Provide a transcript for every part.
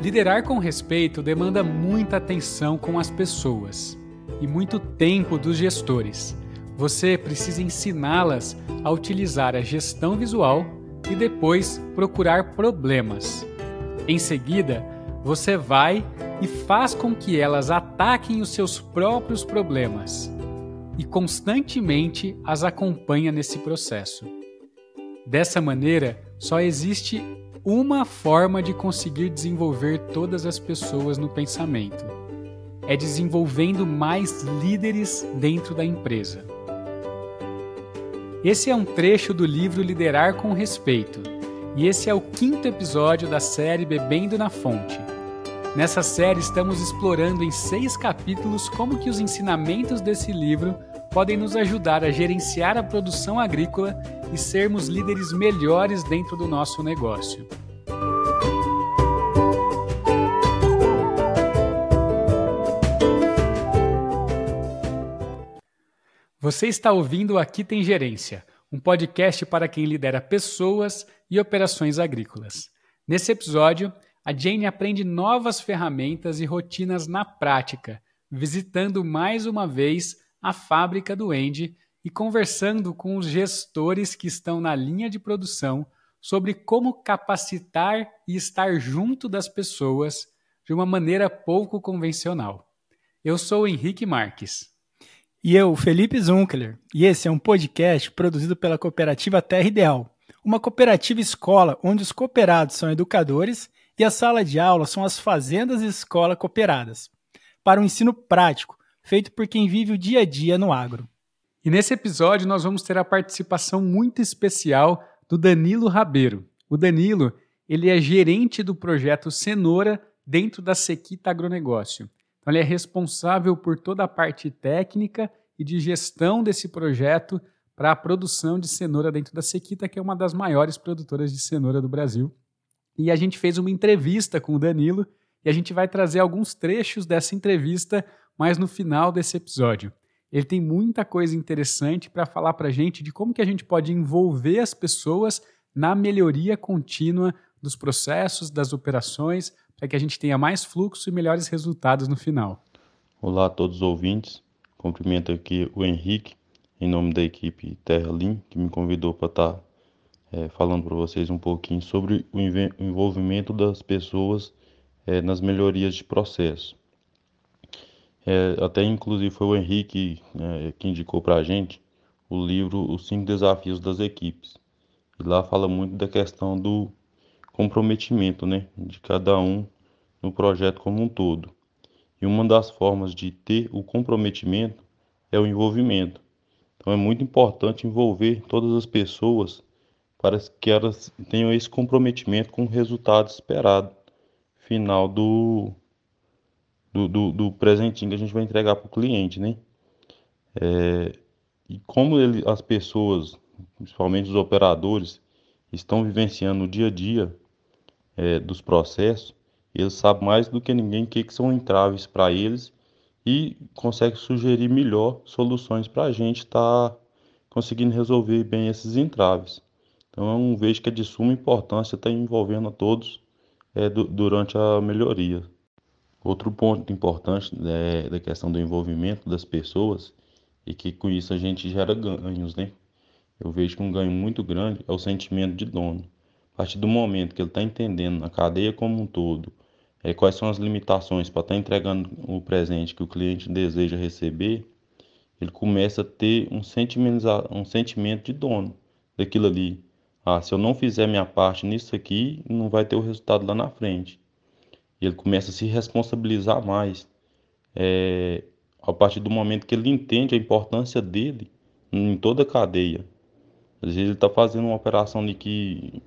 Liderar com respeito demanda muita atenção com as pessoas e muito tempo dos gestores. Você precisa ensiná-las a utilizar a gestão visual e depois procurar problemas. Em seguida, você vai e faz com que elas ataquem os seus próprios problemas e constantemente as acompanha nesse processo. Dessa maneira, só existe uma forma de conseguir desenvolver todas as pessoas no pensamento. É desenvolvendo mais líderes dentro da empresa. Esse é um trecho do livro Liderar com Respeito, e esse é o quinto episódio da série Bebendo na Fonte. Nessa série estamos explorando em seis capítulos como que os ensinamentos desse livro podem nos ajudar a gerenciar a produção agrícola e sermos líderes melhores dentro do nosso negócio. Você está ouvindo Aqui Tem Gerência, um podcast para quem lidera pessoas e operações agrícolas. Nesse episódio, a Jane aprende novas ferramentas e rotinas na prática, visitando mais uma vez a fábrica do Andy e conversando com os gestores que estão na linha de produção sobre como capacitar e estar junto das pessoas de uma maneira pouco convencional. Eu sou Henrique Marques. E eu, Felipe Zunkler, e esse é um podcast produzido pela cooperativa Terra Ideal, uma cooperativa escola onde os cooperados são educadores e a sala de aula são as fazendas escola cooperadas, para um ensino prático, feito por quem vive o dia a dia no agro. E nesse episódio nós vamos ter a participação muito especial do Danilo Rabeiro. O Danilo, ele é gerente do projeto Cenoura dentro da Sequita Agronegócio. Então ele é responsável por toda a parte técnica e de gestão desse projeto para a produção de cenoura dentro da Sequita, que é uma das maiores produtoras de cenoura do Brasil. E a gente fez uma entrevista com o Danilo e a gente vai trazer alguns trechos dessa entrevista mais no final desse episódio. Ele tem muita coisa interessante para falar para a gente de como que a gente pode envolver as pessoas na melhoria contínua dos processos, das operações, para que a gente tenha mais fluxo e melhores resultados no final. Olá a todos os ouvintes. Cumprimento aqui o Henrique, em nome da equipe Terra que me convidou para estar tá é, falando para vocês um pouquinho sobre o envolvimento das pessoas é, nas melhorias de processo. É, até inclusive foi o Henrique é, que indicou para a gente o livro Os Cinco Desafios das Equipes. E lá fala muito da questão do comprometimento né, de cada um no projeto como um todo. E uma das formas de ter o comprometimento é o envolvimento. Então é muito importante envolver todas as pessoas para que elas tenham esse comprometimento com o resultado esperado final do, do, do, do presentinho que a gente vai entregar para o cliente, né? É, e como ele, as pessoas, principalmente os operadores, estão vivenciando o dia a dia é, dos processos, eles sabem mais do que ninguém o que, que são entraves para eles e conseguem sugerir melhor soluções para a gente estar tá conseguindo resolver bem esses entraves. Então, eu vejo que é de suma importância estar envolvendo a todos é, durante a melhoria. Outro ponto importante é, da questão do envolvimento das pessoas e que com isso a gente gera ganhos, né? Eu vejo que um ganho muito grande é o sentimento de dono. A partir do momento que ele está entendendo a cadeia como um todo, é, quais são as limitações para estar tá entregando o presente que o cliente deseja receber, ele começa a ter um um sentimento de dono daquilo ali. Ah, se eu não fizer minha parte nisso aqui, não vai ter o resultado lá na frente. E ele começa a se responsabilizar mais. É, a partir do momento que ele entende a importância dele em toda a cadeia. Às vezes ele está fazendo uma operação de que,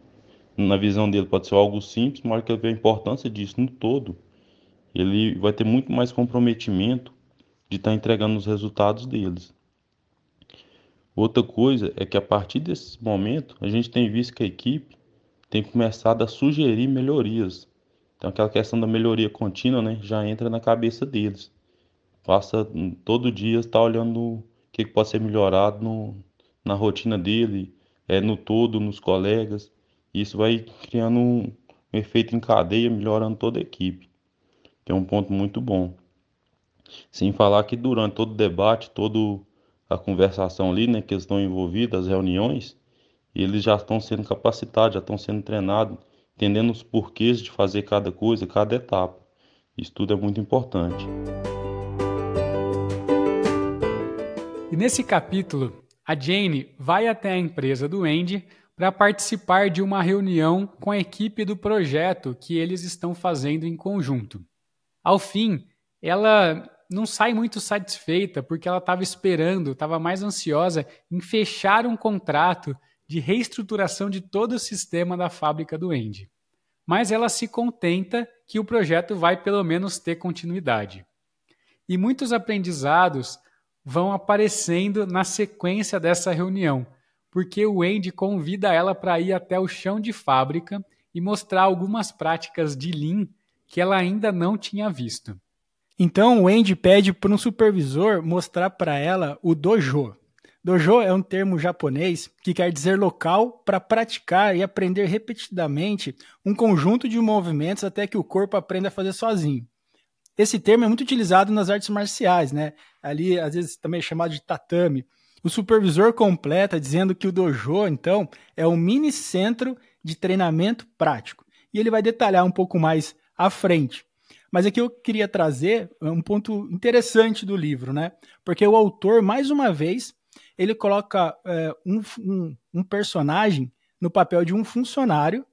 na visão dele, pode ser algo simples, mas que ele vê a importância disso no todo, ele vai ter muito mais comprometimento de estar tá entregando os resultados deles. Outra coisa é que a partir desse momento a gente tem visto que a equipe tem começado a sugerir melhorias. Então aquela questão da melhoria contínua, né, já entra na cabeça deles. Passa todo dia estar tá olhando o que pode ser melhorado no, na rotina dele, é no todo, nos colegas. Isso vai criando um, um efeito em cadeia, melhorando toda a equipe, que é um ponto muito bom. Sem falar que durante todo o debate, toda a conversação ali, né, que eles estão envolvidos, as reuniões, eles já estão sendo capacitados, já estão sendo treinados, entendendo os porquês de fazer cada coisa, cada etapa. Isso tudo é muito importante. E nesse capítulo, a Jane vai até a empresa do Andy para participar de uma reunião com a equipe do projeto que eles estão fazendo em conjunto. Ao fim, ela não sai muito satisfeita porque ela estava esperando, estava mais ansiosa em fechar um contrato de reestruturação de todo o sistema da fábrica do Andy. Mas ela se contenta que o projeto vai pelo menos ter continuidade. E muitos aprendizados vão aparecendo na sequência dessa reunião, porque o Andy convida ela para ir até o chão de fábrica e mostrar algumas práticas de Lean que ela ainda não tinha visto. Então o Andy pede para um supervisor mostrar para ela o dojo. Dojo é um termo japonês que quer dizer local para praticar e aprender repetidamente um conjunto de movimentos até que o corpo aprenda a fazer sozinho. Esse termo é muito utilizado nas artes marciais, né? Ali, às vezes, também é chamado de tatame. O supervisor completa dizendo que o dojo, então, é um mini centro de treinamento prático. E ele vai detalhar um pouco mais à frente. Mas aqui eu queria trazer um ponto interessante do livro, né? Porque o autor, mais uma vez, ele coloca é, um, um, um personagem no papel de um funcionário,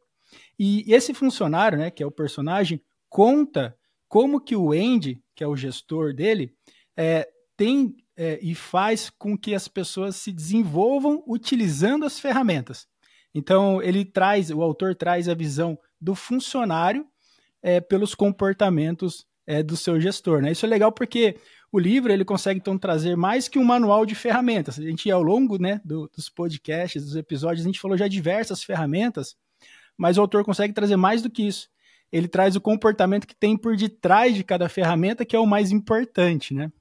e esse funcionário, né, que é o personagem, conta como que o Andy, que é o gestor dele, é, tem é, e faz com que as pessoas se desenvolvam utilizando as ferramentas. Então ele traz, o autor traz a visão do funcionário é, pelos comportamentos é, do seu gestor. Né? Isso é legal porque o livro ele consegue então trazer mais que um manual de ferramentas. A gente ao longo né, do, dos podcasts, dos episódios, a gente falou já diversas ferramentas, mas o autor consegue trazer mais do que isso ele traz o comportamento que tem por detrás de cada ferramenta, que é o mais importante, né?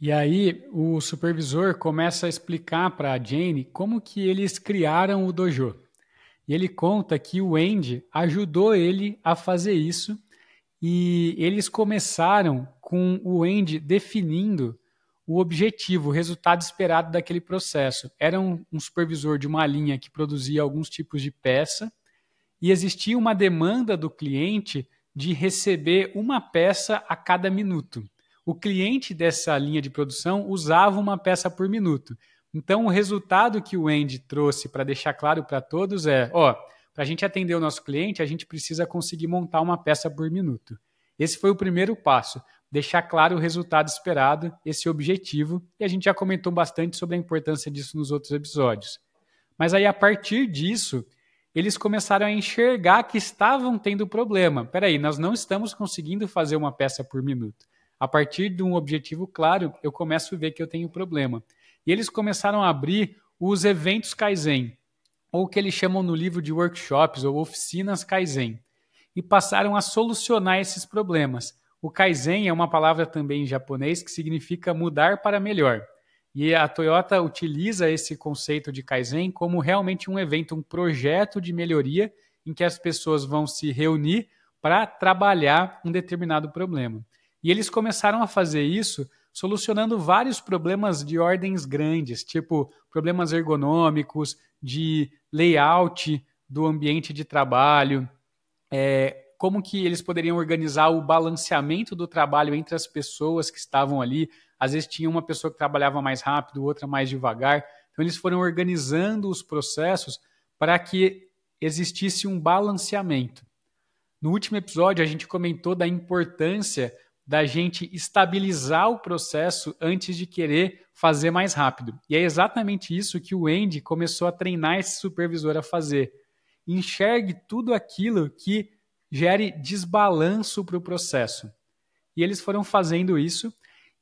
E aí o supervisor começa a explicar para a Jane como que eles criaram o dojo. E ele conta que o Andy ajudou ele a fazer isso e eles começaram com o Andy definindo o objetivo, o resultado esperado daquele processo. Era um, um supervisor de uma linha que produzia alguns tipos de peça e existia uma demanda do cliente de receber uma peça a cada minuto. O cliente dessa linha de produção usava uma peça por minuto. Então, o resultado que o Andy trouxe para deixar claro para todos é: ó, para a gente atender o nosso cliente, a gente precisa conseguir montar uma peça por minuto. Esse foi o primeiro passo, deixar claro o resultado esperado, esse objetivo, e a gente já comentou bastante sobre a importância disso nos outros episódios. Mas aí, a partir disso, eles começaram a enxergar que estavam tendo problema. Peraí, nós não estamos conseguindo fazer uma peça por minuto. A partir de um objetivo claro, eu começo a ver que eu tenho problema. E eles começaram a abrir os eventos Kaizen, ou o que eles chamam no livro de workshops ou oficinas Kaizen, e passaram a solucionar esses problemas. O Kaizen é uma palavra também em japonês que significa mudar para melhor. E a Toyota utiliza esse conceito de Kaizen como realmente um evento, um projeto de melhoria em que as pessoas vão se reunir para trabalhar um determinado problema. E eles começaram a fazer isso solucionando vários problemas de ordens grandes, tipo problemas ergonômicos, de layout do ambiente de trabalho, é, como que eles poderiam organizar o balanceamento do trabalho entre as pessoas que estavam ali, às vezes tinha uma pessoa que trabalhava mais rápido, outra mais devagar. Então eles foram organizando os processos para que existisse um balanceamento. No último episódio a gente comentou da importância da gente estabilizar o processo antes de querer fazer mais rápido. E é exatamente isso que o Andy começou a treinar esse supervisor a fazer. Enxergue tudo aquilo que gere desbalanço para o processo. E eles foram fazendo isso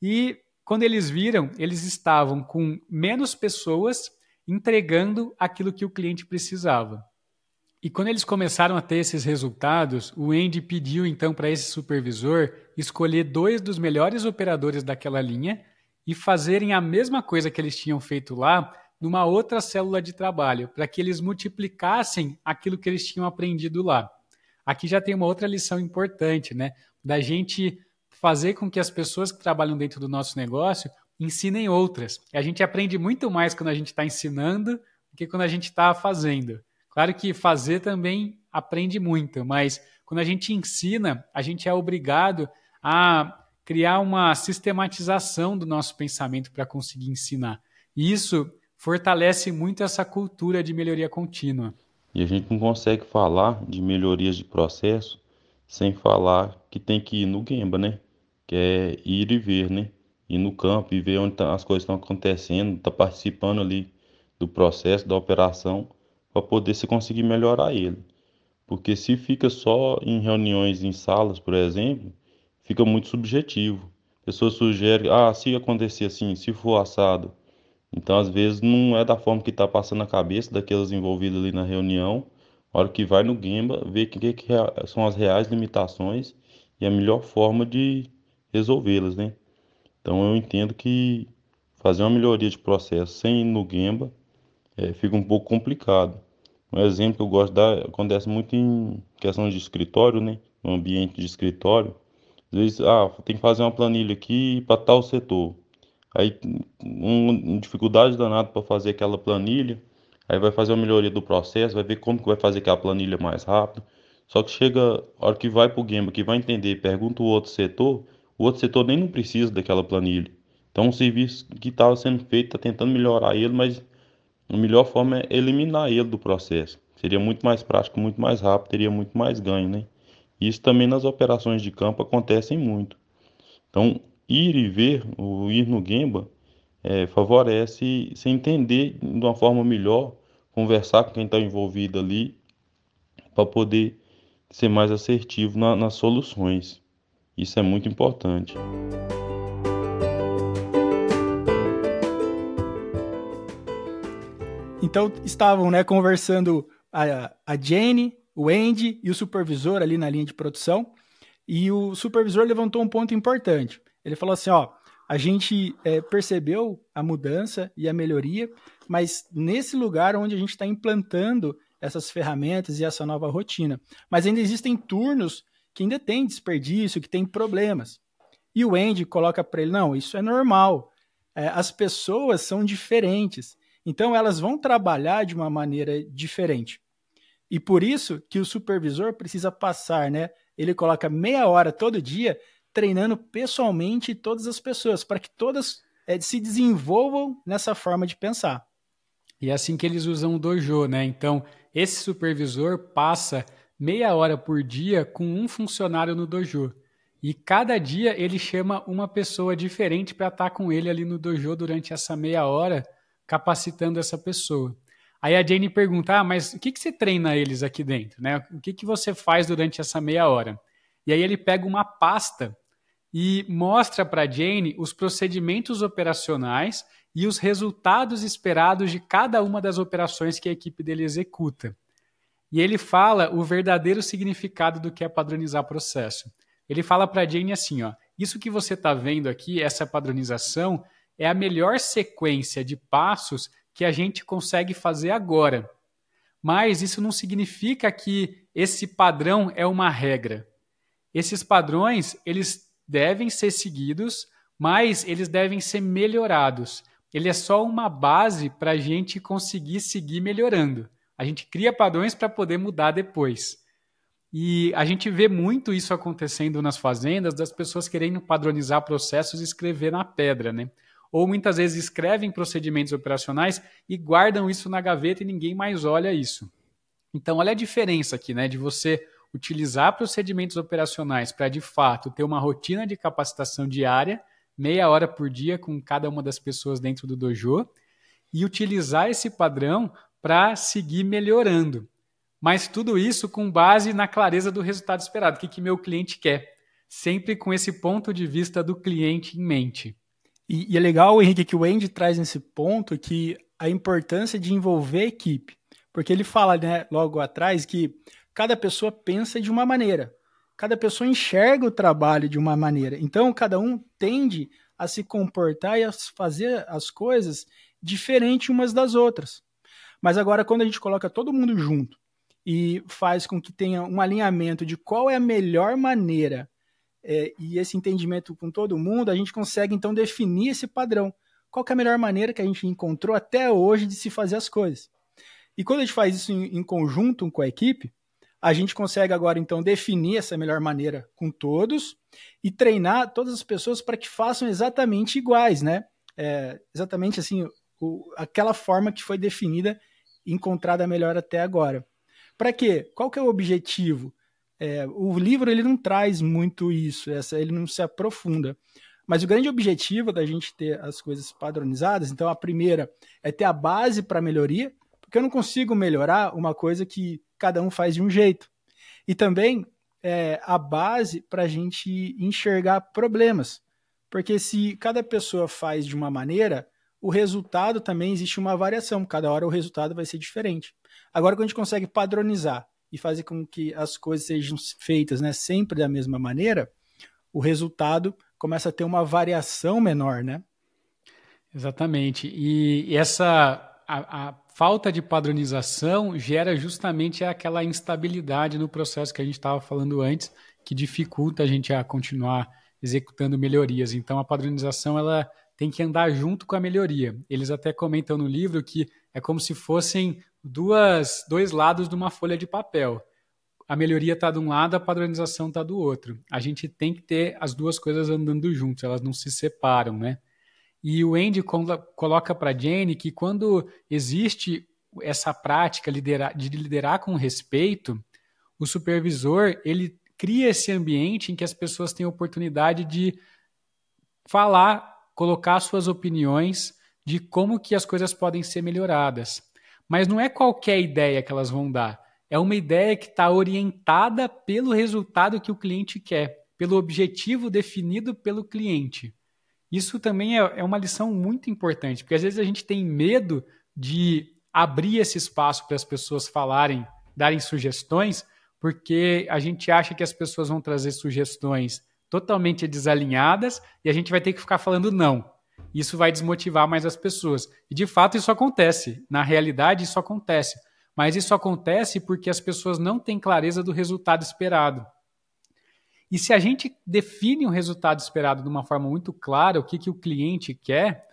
e quando eles viram, eles estavam com menos pessoas entregando aquilo que o cliente precisava. E quando eles começaram a ter esses resultados, o Andy pediu então para esse supervisor escolher dois dos melhores operadores daquela linha e fazerem a mesma coisa que eles tinham feito lá, numa outra célula de trabalho, para que eles multiplicassem aquilo que eles tinham aprendido lá. Aqui já tem uma outra lição importante, né? Da gente fazer com que as pessoas que trabalham dentro do nosso negócio ensinem outras. E a gente aprende muito mais quando a gente está ensinando do que quando a gente está fazendo. Claro que fazer também aprende muito, mas quando a gente ensina, a gente é obrigado a criar uma sistematização do nosso pensamento para conseguir ensinar. E isso fortalece muito essa cultura de melhoria contínua. E a gente não consegue falar de melhorias de processo sem falar que tem que ir no Gemba, né? Que é ir e ver, né? Ir no campo e ver onde tá, as coisas estão acontecendo, tá participando ali do processo, da operação, para poder se conseguir melhorar ele. Porque se fica só em reuniões em salas, por exemplo, fica muito subjetivo. A pessoa sugere, ah, se acontecer assim, se for assado. Então, às vezes, não é da forma que está passando a cabeça daqueles envolvidos ali na reunião. A hora que vai no Gemba, vê que, que são as reais limitações e a melhor forma de resolvê-las, né? Então, eu entendo que fazer uma melhoria de processo sem ir no Gemba é, fica um pouco complicado. Um exemplo que eu gosto de dar acontece muito em questão de escritório, né? No ambiente de escritório às vezes, ah, tem que fazer uma planilha aqui para tal setor. Aí, uma dificuldade danada para fazer aquela planilha. Aí vai fazer a melhoria do processo, vai ver como que vai fazer aquela planilha mais rápido. Só que chega, a hora que vai para o que vai entender, pergunta o outro setor, o outro setor nem não precisa daquela planilha. Então, o serviço que estava sendo feito está tentando melhorar ele, mas a melhor forma é eliminar ele do processo. Seria muito mais prático, muito mais rápido, teria muito mais ganho, né? Isso também nas operações de campo acontecem muito. Então, ir e ver, o ir no Gemba, é, favorece se entender de uma forma melhor, conversar com quem está envolvido ali, para poder ser mais assertivo na, nas soluções. Isso é muito importante. Então estavam né, conversando a, a Jane, o Andy e o supervisor ali na linha de produção. E o supervisor levantou um ponto importante. Ele falou assim: ó, a gente é, percebeu a mudança e a melhoria, mas nesse lugar onde a gente está implantando essas ferramentas e essa nova rotina. Mas ainda existem turnos que ainda tem desperdício, que tem problemas. E o Andy coloca para ele: não, isso é normal. É, as pessoas são diferentes. Então elas vão trabalhar de uma maneira diferente. E por isso que o supervisor precisa passar, né? Ele coloca meia hora todo dia treinando pessoalmente todas as pessoas, para que todas é, se desenvolvam nessa forma de pensar. E é assim que eles usam o dojo, né? Então, esse supervisor passa meia hora por dia com um funcionário no dojo. E cada dia ele chama uma pessoa diferente para estar com ele ali no dojo durante essa meia hora, capacitando essa pessoa. Aí a Jane pergunta: ah, mas o que, que você treina eles aqui dentro? Né? O que, que você faz durante essa meia hora? E aí ele pega uma pasta e mostra para Jane os procedimentos operacionais e os resultados esperados de cada uma das operações que a equipe dele executa. E ele fala o verdadeiro significado do que é padronizar processo. Ele fala para Jane assim: ó, isso que você está vendo aqui, essa padronização, é a melhor sequência de passos que a gente consegue fazer agora. Mas isso não significa que esse padrão é uma regra. Esses padrões, eles devem ser seguidos, mas eles devem ser melhorados. Ele é só uma base para a gente conseguir seguir melhorando. A gente cria padrões para poder mudar depois. E a gente vê muito isso acontecendo nas fazendas, das pessoas querendo padronizar processos e escrever na pedra, né? ou muitas vezes escrevem procedimentos operacionais e guardam isso na gaveta e ninguém mais olha isso. Então, olha a diferença aqui, né, de você utilizar procedimentos operacionais para de fato ter uma rotina de capacitação diária, meia hora por dia com cada uma das pessoas dentro do dojo, e utilizar esse padrão para seguir melhorando. Mas tudo isso com base na clareza do resultado esperado, o que, que meu cliente quer, sempre com esse ponto de vista do cliente em mente. E, e, é legal, Henrique, que o Andy traz nesse ponto que a importância de envolver a equipe. Porque ele fala né, logo atrás que cada pessoa pensa de uma maneira, cada pessoa enxerga o trabalho de uma maneira. Então, cada um tende a se comportar e a fazer as coisas diferente umas das outras. Mas agora, quando a gente coloca todo mundo junto e faz com que tenha um alinhamento de qual é a melhor maneira é, e esse entendimento com todo mundo, a gente consegue então definir esse padrão. Qual é a melhor maneira que a gente encontrou até hoje de se fazer as coisas? E quando a gente faz isso em, em conjunto com a equipe, a gente consegue agora então definir essa melhor maneira com todos e treinar todas as pessoas para que façam exatamente iguais, né? É, exatamente assim, o, aquela forma que foi definida e encontrada melhor até agora. Para quê? Qual que é o objetivo? É, o livro ele não traz muito isso, essa, ele não se aprofunda. Mas o grande objetivo da gente ter as coisas padronizadas, então a primeira é ter a base para melhoria, porque eu não consigo melhorar uma coisa que cada um faz de um jeito. E também é, a base para a gente enxergar problemas. Porque se cada pessoa faz de uma maneira, o resultado também existe uma variação. Cada hora o resultado vai ser diferente. Agora, quando a gente consegue padronizar e fazer com que as coisas sejam feitas né, sempre da mesma maneira, o resultado começa a ter uma variação menor, né? Exatamente. E, essa a, a, falta de padronização gera justamente aquela instabilidade no processo que a gente estava falando antes, que dificulta a gente a continuar executando melhorias. Então a padronização ela tem que andar junto com a melhoria. Eles até comentam no livro que é como se fossem duas, dois lados de uma folha de papel. A melhoria está de um lado, a padronização está do outro. A gente tem que ter as duas coisas andando juntos, elas não se separam, né? E o Andy coloca para Jane que quando existe essa prática de liderar com respeito, o supervisor ele cria esse ambiente em que as pessoas têm oportunidade de falar, colocar suas opiniões de como que as coisas podem ser melhoradas. Mas não é qualquer ideia que elas vão dar. É uma ideia que está orientada pelo resultado que o cliente quer, pelo objetivo definido pelo cliente. Isso também é, é uma lição muito importante, porque às vezes a gente tem medo de abrir esse espaço para as pessoas falarem, darem sugestões, porque a gente acha que as pessoas vão trazer sugestões totalmente desalinhadas e a gente vai ter que ficar falando não. Isso vai desmotivar mais as pessoas. E de fato isso acontece. Na realidade, isso acontece. Mas isso acontece porque as pessoas não têm clareza do resultado esperado. E se a gente define o resultado esperado de uma forma muito clara, o que, que o cliente quer,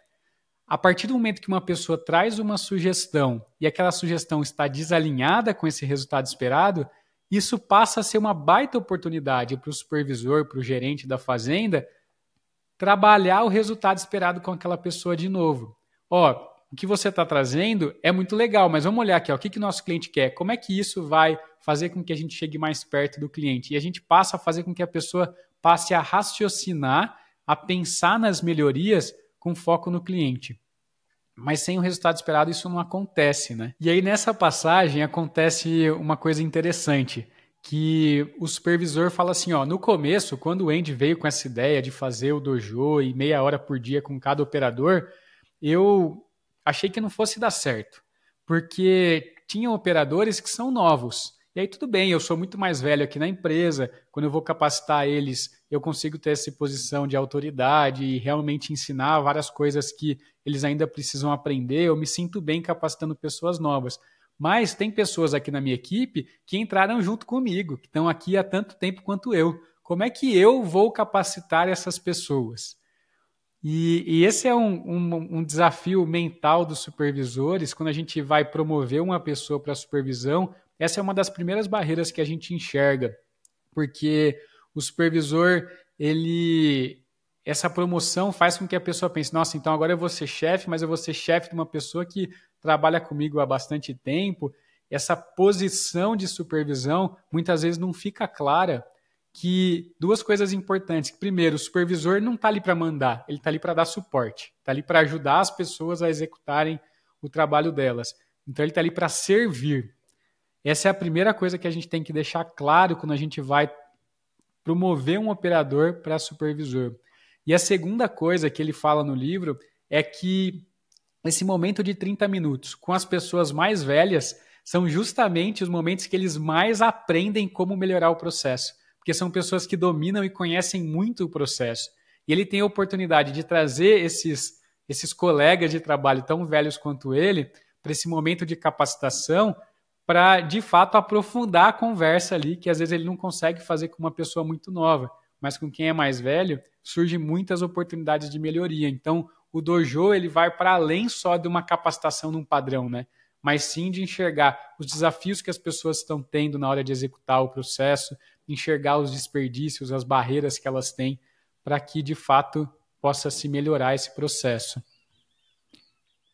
a partir do momento que uma pessoa traz uma sugestão e aquela sugestão está desalinhada com esse resultado esperado, isso passa a ser uma baita oportunidade para o supervisor, para o gerente da fazenda, trabalhar o resultado esperado com aquela pessoa de novo. Ó, o que você está trazendo é muito legal, mas vamos olhar aqui, ó, o que, que o nosso cliente quer, como é que isso vai fazer com que a gente chegue mais perto do cliente. E a gente passa a fazer com que a pessoa passe a raciocinar, a pensar nas melhorias com foco no cliente. Mas sem o resultado esperado isso não acontece, né? E aí nessa passagem acontece uma coisa interessante, que o supervisor fala assim, ó, no começo, quando o Andy veio com essa ideia de fazer o dojo e meia hora por dia com cada operador, eu achei que não fosse dar certo, porque tinham operadores que são novos. E aí tudo bem, eu sou muito mais velho aqui na empresa, quando eu vou capacitar eles, eu consigo ter essa posição de autoridade e realmente ensinar várias coisas que eles ainda precisam aprender, eu me sinto bem capacitando pessoas novas. Mas tem pessoas aqui na minha equipe que entraram junto comigo, que estão aqui há tanto tempo quanto eu. Como é que eu vou capacitar essas pessoas? E, e esse é um, um, um, desafio mental dos supervisores, quando a gente vai promover uma pessoa para supervisão, essa é uma das primeiras barreiras que a gente enxerga, porque o supervisor, ele essa promoção faz com que a pessoa pense, nossa, então agora eu vou ser chefe, mas eu vou ser chefe de uma pessoa que trabalha comigo há bastante tempo. Essa posição de supervisão muitas vezes não fica clara que duas coisas importantes. Primeiro, o supervisor não está ali para mandar, ele está ali para dar suporte, está ali para ajudar as pessoas a executarem o trabalho delas. Então, ele está ali para servir. Essa é a primeira coisa que a gente tem que deixar claro quando a gente vai promover um operador para supervisor. E a segunda coisa que ele fala no livro é que esse momento de 30 minutos com as pessoas mais velhas são justamente os momentos que eles mais aprendem como melhorar o processo porque são pessoas que dominam e conhecem muito o processo. E ele tem a oportunidade de trazer esses, esses colegas de trabalho tão velhos quanto ele para esse momento de capacitação para de fato aprofundar a conversa ali, que às vezes ele não consegue fazer com uma pessoa muito nova, mas com quem é mais velho, surgem muitas oportunidades de melhoria. Então, o dojo ele vai para além só de uma capacitação num padrão, né? Mas sim de enxergar os desafios que as pessoas estão tendo na hora de executar o processo, enxergar os desperdícios, as barreiras que elas têm, para que de fato possa se melhorar esse processo.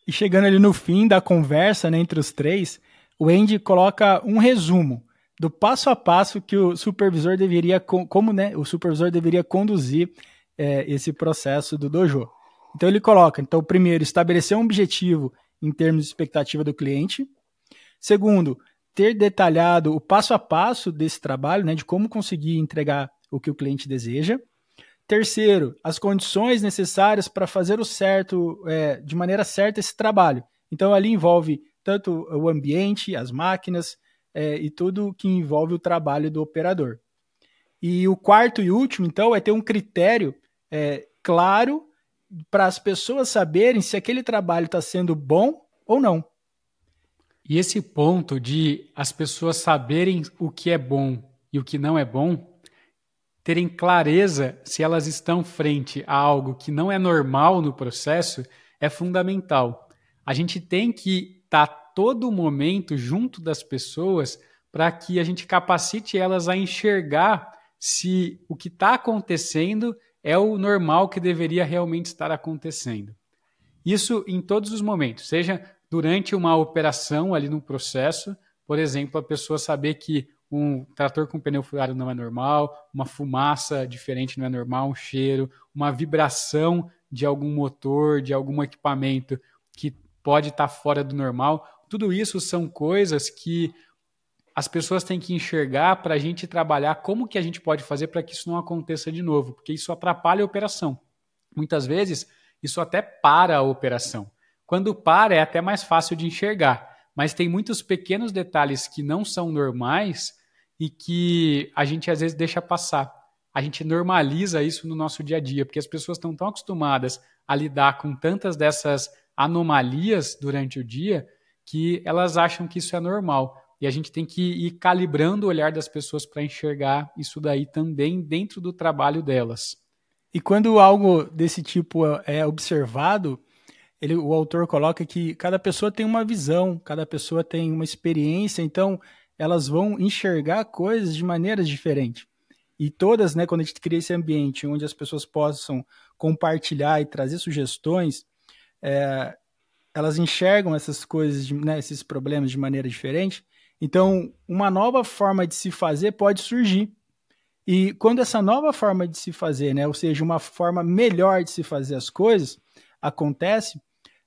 E chegando ali no fim da conversa né, entre os três, o Andy coloca um resumo do passo a passo que o supervisor deveria, como né, o supervisor deveria conduzir é, esse processo do dojo. Então ele coloca, então primeiro, estabelecer um objetivo em termos de expectativa do cliente. Segundo, ter detalhado o passo a passo desse trabalho, né, de como conseguir entregar o que o cliente deseja. Terceiro, as condições necessárias para fazer o certo, é, de maneira certa, esse trabalho. Então ali envolve tanto o ambiente, as máquinas é, e tudo que envolve o trabalho do operador. E o quarto e último, então, é ter um critério é, claro para as pessoas saberem se aquele trabalho está sendo bom ou não. E esse ponto de as pessoas saberem o que é bom e o que não é bom, terem clareza se elas estão frente a algo que não é normal no processo, é fundamental. A gente tem que estar tá todo momento junto das pessoas para que a gente capacite elas a enxergar se o que está acontecendo é o normal que deveria realmente estar acontecendo. Isso em todos os momentos, seja durante uma operação ali no processo, por exemplo, a pessoa saber que um trator com pneu furado não é normal, uma fumaça diferente não é normal, um cheiro, uma vibração de algum motor, de algum equipamento que pode estar fora do normal. Tudo isso são coisas que as pessoas têm que enxergar para a gente trabalhar como que a gente pode fazer para que isso não aconteça de novo, porque isso atrapalha a operação. Muitas vezes, isso até para a operação. Quando para, é até mais fácil de enxergar, mas tem muitos pequenos detalhes que não são normais e que a gente às vezes deixa passar. A gente normaliza isso no nosso dia a dia, porque as pessoas estão tão acostumadas a lidar com tantas dessas anomalias durante o dia que elas acham que isso é normal. E a gente tem que ir calibrando o olhar das pessoas para enxergar isso daí também dentro do trabalho delas. E quando algo desse tipo é observado, ele, o autor coloca que cada pessoa tem uma visão, cada pessoa tem uma experiência, então elas vão enxergar coisas de maneiras diferentes. E todas, né, quando a gente cria esse ambiente onde as pessoas possam compartilhar e trazer sugestões, é, elas enxergam essas coisas, né, esses problemas de maneira diferente. Então, uma nova forma de se fazer pode surgir. E quando essa nova forma de se fazer, né, ou seja, uma forma melhor de se fazer as coisas, acontece,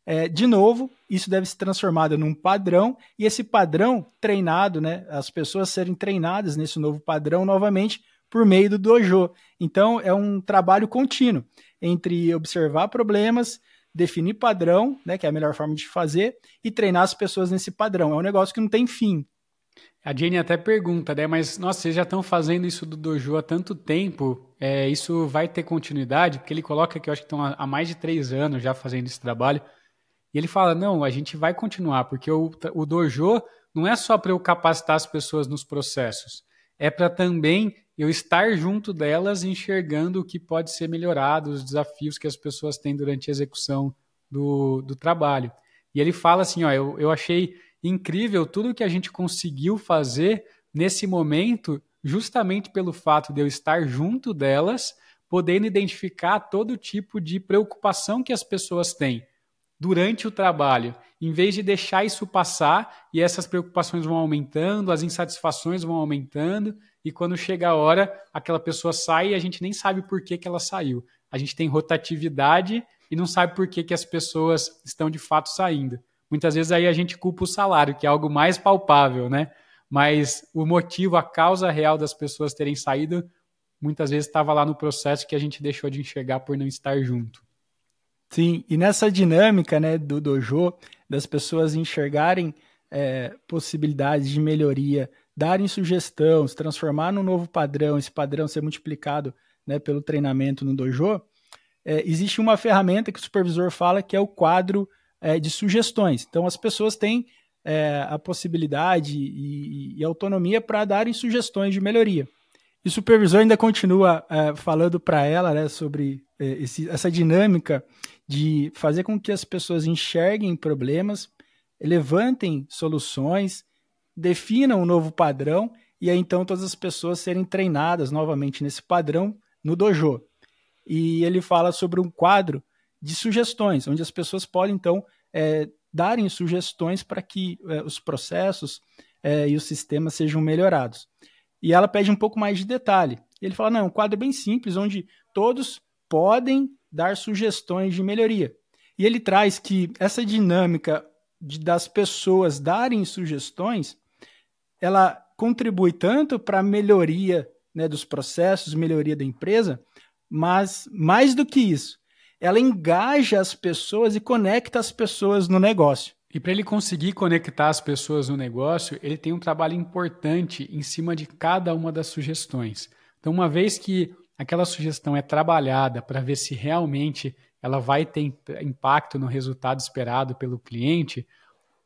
é, de novo, isso deve ser transformado num padrão, e esse padrão treinado, né, as pessoas serem treinadas nesse novo padrão novamente por meio do dojo. Então, é um trabalho contínuo entre observar problemas, definir padrão, né, que é a melhor forma de fazer, e treinar as pessoas nesse padrão. É um negócio que não tem fim. A Jenny até pergunta, né? Mas, nossa, vocês já estão fazendo isso do dojo há tanto tempo, é, isso vai ter continuidade? Porque ele coloca que eu acho que estão há mais de três anos já fazendo esse trabalho. E ele fala, não, a gente vai continuar, porque o, o dojo não é só para eu capacitar as pessoas nos processos, é para também eu estar junto delas enxergando o que pode ser melhorado, os desafios que as pessoas têm durante a execução do, do trabalho. E ele fala assim: ó, eu, eu achei incrível tudo que a gente conseguiu fazer nesse momento, justamente pelo fato de eu estar junto delas, podendo identificar todo tipo de preocupação que as pessoas têm durante o trabalho, em vez de deixar isso passar e essas preocupações vão aumentando, as insatisfações vão aumentando, e quando chega a hora, aquela pessoa sai e a gente nem sabe por que, que ela saiu. A gente tem rotatividade e não sabe por que, que as pessoas estão de fato saindo. Muitas vezes aí a gente culpa o salário, que é algo mais palpável, né? Mas o motivo, a causa real das pessoas terem saído, muitas vezes estava lá no processo que a gente deixou de enxergar por não estar junto. Sim, e nessa dinâmica né, do dojo, das pessoas enxergarem é, possibilidades de melhoria, darem sugestão, se transformar num novo padrão, esse padrão ser multiplicado né, pelo treinamento no dojo, é, existe uma ferramenta que o supervisor fala que é o quadro é, de sugestões. Então, as pessoas têm é, a possibilidade e, e autonomia para darem sugestões de melhoria. E o supervisor ainda continua é, falando para ela né, sobre é, esse, essa dinâmica de fazer com que as pessoas enxerguem problemas, levantem soluções, definam um novo padrão e aí então todas as pessoas serem treinadas novamente nesse padrão no dojo. E ele fala sobre um quadro de sugestões, onde as pessoas podem então é, darem sugestões para que é, os processos é, e os sistemas sejam melhorados. E ela pede um pouco mais de detalhe. Ele fala: não, é um quadro bem simples, onde todos podem dar sugestões de melhoria. E ele traz que essa dinâmica de, das pessoas darem sugestões, ela contribui tanto para a melhoria né, dos processos, melhoria da empresa, mas mais do que isso, ela engaja as pessoas e conecta as pessoas no negócio. E para ele conseguir conectar as pessoas no negócio, ele tem um trabalho importante em cima de cada uma das sugestões. Então, uma vez que aquela sugestão é trabalhada para ver se realmente ela vai ter impacto no resultado esperado pelo cliente,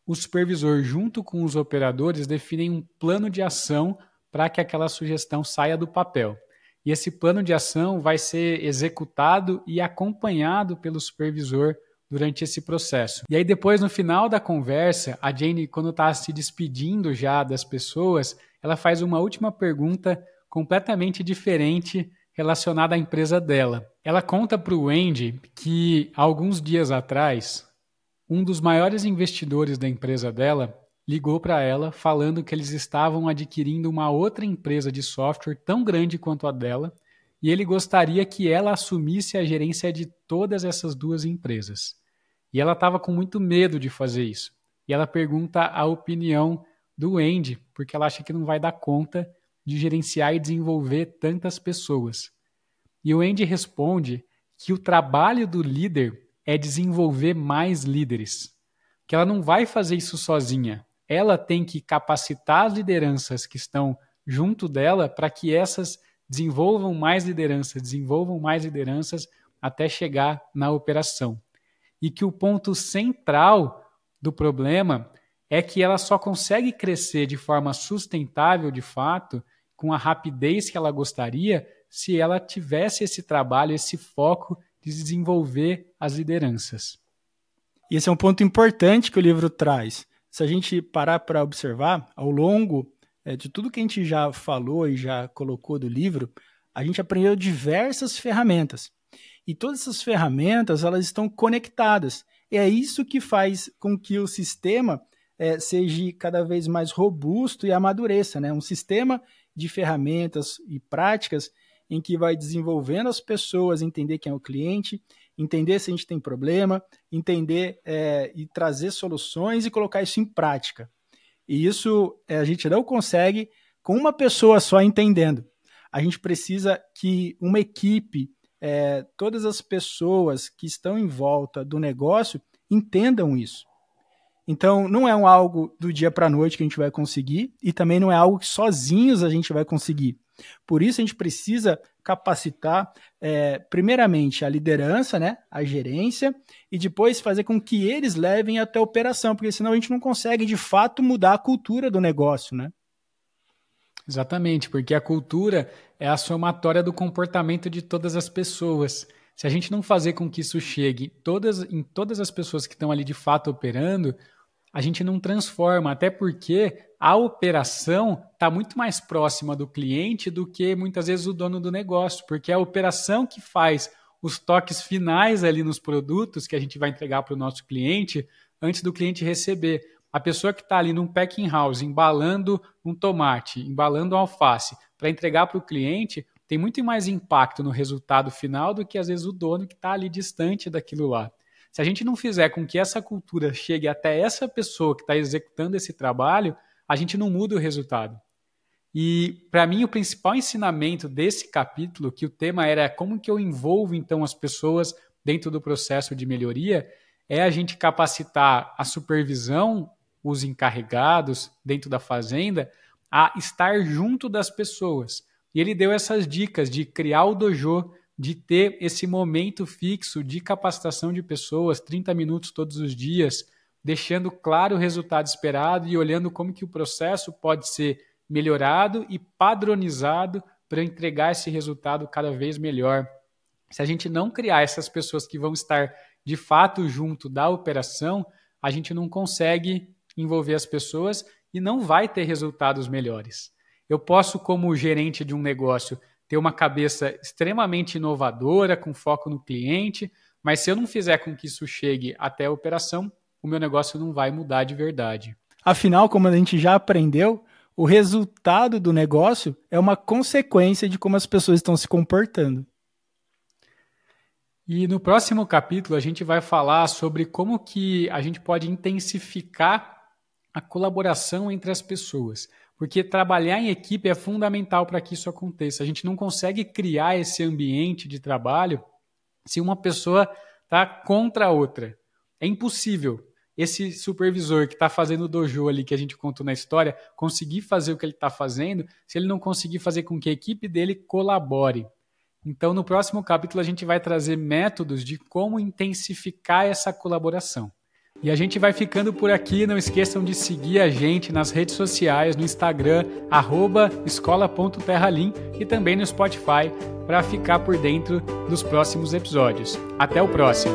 o supervisor, junto com os operadores, definem um plano de ação para que aquela sugestão saia do papel e esse plano de ação vai ser executado e acompanhado pelo supervisor durante esse processo. E aí depois no final da conversa, a Jane quando está se despedindo já das pessoas, ela faz uma última pergunta completamente diferente relacionada à empresa dela. Ela conta para o Andy que alguns dias atrás, um dos maiores investidores da empresa dela ligou para ela falando que eles estavam adquirindo uma outra empresa de software tão grande quanto a dela e ele gostaria que ela assumisse a gerência de todas essas duas empresas. E ela estava com muito medo de fazer isso. E ela pergunta a opinião do Andy, porque ela acha que não vai dar conta de gerenciar e desenvolver tantas pessoas. E o Andy responde que o trabalho do líder é desenvolver mais líderes, que ela não vai fazer isso sozinha, ela tem que capacitar as lideranças que estão junto dela para que essas desenvolvam mais lideranças, desenvolvam mais lideranças até chegar na operação. E que o ponto central do problema é que ela só consegue crescer de forma sustentável, de fato, com a rapidez que ela gostaria, se ela tivesse esse trabalho, esse foco de desenvolver as lideranças. E esse é um ponto importante que o livro traz se a gente parar para observar, ao longo é, de tudo que a gente já falou e já colocou do livro, a gente aprendeu diversas ferramentas. E todas essas ferramentas elas estão conectadas. E é isso que faz com que o sistema é, seja cada vez mais robusto e amadureça. Né? Um sistema de ferramentas e práticas em que vai desenvolvendo as pessoas, entender quem é o cliente, entender se a gente tem problema, entender é, e trazer soluções e colocar isso em prática. E isso é, a gente não consegue com uma pessoa só entendendo. A gente precisa que uma equipe, é, todas as pessoas que estão em volta do negócio entendam isso. Então, não é um algo do dia para a noite que a gente vai conseguir e também não é algo que sozinhos a gente vai conseguir. Por isso, a gente precisa capacitar, é, primeiramente, a liderança, né, a gerência, e depois fazer com que eles levem até a operação, porque senão a gente não consegue, de fato, mudar a cultura do negócio, né? Exatamente, porque a cultura é a somatória do comportamento de todas as pessoas. Se a gente não fazer com que isso chegue todas, em todas as pessoas que estão ali de fato operando, a gente não transforma, até porque a operação está muito mais próxima do cliente do que muitas vezes o dono do negócio, porque é a operação que faz os toques finais ali nos produtos que a gente vai entregar para o nosso cliente antes do cliente receber. A pessoa que está ali num packing house embalando um tomate, embalando um alface para entregar para o cliente, tem muito mais impacto no resultado final do que às vezes o dono que está ali distante daquilo lá. Se a gente não fizer com que essa cultura chegue até essa pessoa que está executando esse trabalho, a gente não muda o resultado. E para mim o principal ensinamento desse capítulo, que o tema era como que eu envolvo então as pessoas dentro do processo de melhoria, é a gente capacitar a supervisão, os encarregados dentro da fazenda, a estar junto das pessoas. E ele deu essas dicas de criar o dojo de ter esse momento fixo de capacitação de pessoas, 30 minutos todos os dias, deixando claro o resultado esperado e olhando como que o processo pode ser melhorado e padronizado para entregar esse resultado cada vez melhor. Se a gente não criar essas pessoas que vão estar de fato junto da operação, a gente não consegue envolver as pessoas e não vai ter resultados melhores. Eu posso, como gerente de um negócio, ter uma cabeça extremamente inovadora, com foco no cliente, mas se eu não fizer com que isso chegue até a operação, o meu negócio não vai mudar de verdade. Afinal, como a gente já aprendeu, o resultado do negócio é uma consequência de como as pessoas estão se comportando. E no próximo capítulo a gente vai falar sobre como que a gente pode intensificar a colaboração entre as pessoas. Porque trabalhar em equipe é fundamental para que isso aconteça. A gente não consegue criar esse ambiente de trabalho se uma pessoa está contra a outra. É impossível esse supervisor que está fazendo o dojo ali que a gente contou na história conseguir fazer o que ele está fazendo se ele não conseguir fazer com que a equipe dele colabore. Então, no próximo capítulo, a gente vai trazer métodos de como intensificar essa colaboração. E a gente vai ficando por aqui. Não esqueçam de seguir a gente nas redes sociais, no Instagram, escola.terralim e também no Spotify para ficar por dentro dos próximos episódios. Até o próximo!